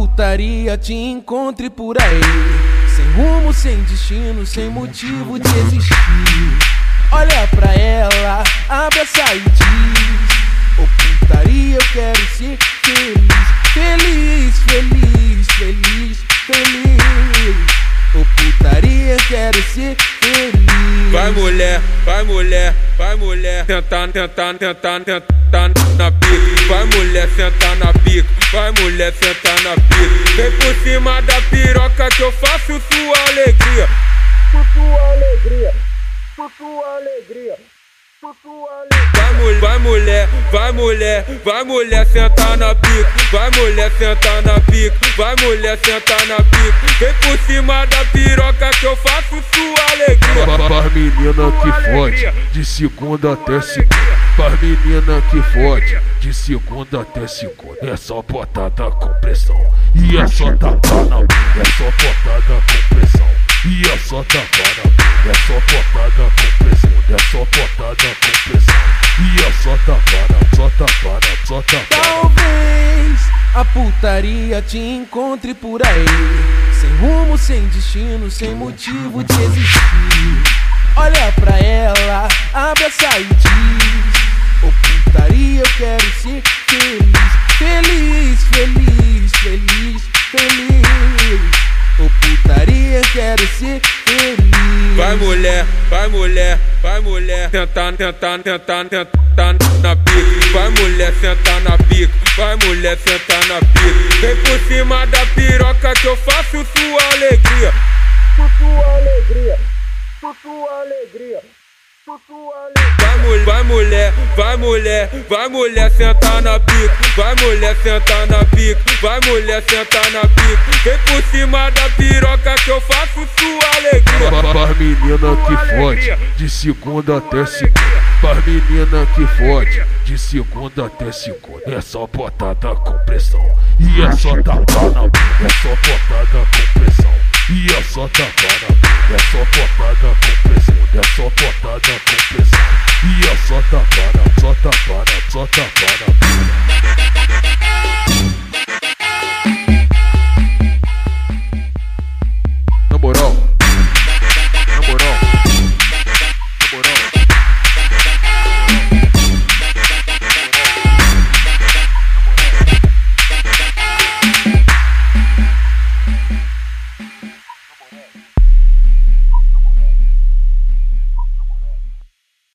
putaria te encontre por aí. Sem rumo, sem destino, sem motivo de existir. Olha pra ela, abraça e diz: Ô oh, putaria, eu quero ser feliz. Feliz, feliz, feliz, feliz. Ô oh, putaria, eu quero ser feliz. Vai mulher, vai mulher, vai mulher. Tentando, tentando, tentando, tentando na pica. Vai mulher, sentar na pica. Vai mulher, sentar na pica. Vem por cima da piroca que eu faço sua alegria. Por sua alegria, por sua alegria. Vai mulher, vai mulher, vai mulher, vai mulher sentar na pica, vai mulher sentar na pica, vai mulher sentar na pica. Vem por cima da piroca que eu faço sua alegria. Para menina que fode, de segunda até segunda. Para menina que fode, de segunda até segunda. É só botada com pressão, e é só tapa na é só botada com pressão. E é só tapa na é só botada com pressão, a putaria te encontre por aí. Sem rumo, sem destino, sem motivo de existir. Olha pra ela, abraça e diz: Ô putaria, eu quero ser feliz. Feliz, feliz, feliz, feliz. Ô putaria, eu quero ser feliz. Vai mulher, vai mulher, vai mulher. Tentando, tentando, tentando, tentando na pica. Mulher, sentar na pica. Vai mulher, sentar na pica. Vem por cima da piroca que eu faço sua alegria. Por sua alegria, por sua alegria. Vai mulher, vai mulher, vai mulher, vai mulher sentar na pica, vai mulher sentar na pica, vai mulher sentar na pica. Vem por cima da piroca que eu faço sua Para menina que fode, de segunda até segunda. Para menina que fode, de segunda até segunda. É só botada com pressão, e é só tapa na é só botada com pressão. E é só tapa na é só botada com pressão, é só botada com pressão. E é só tapada, só tapada, só tapada.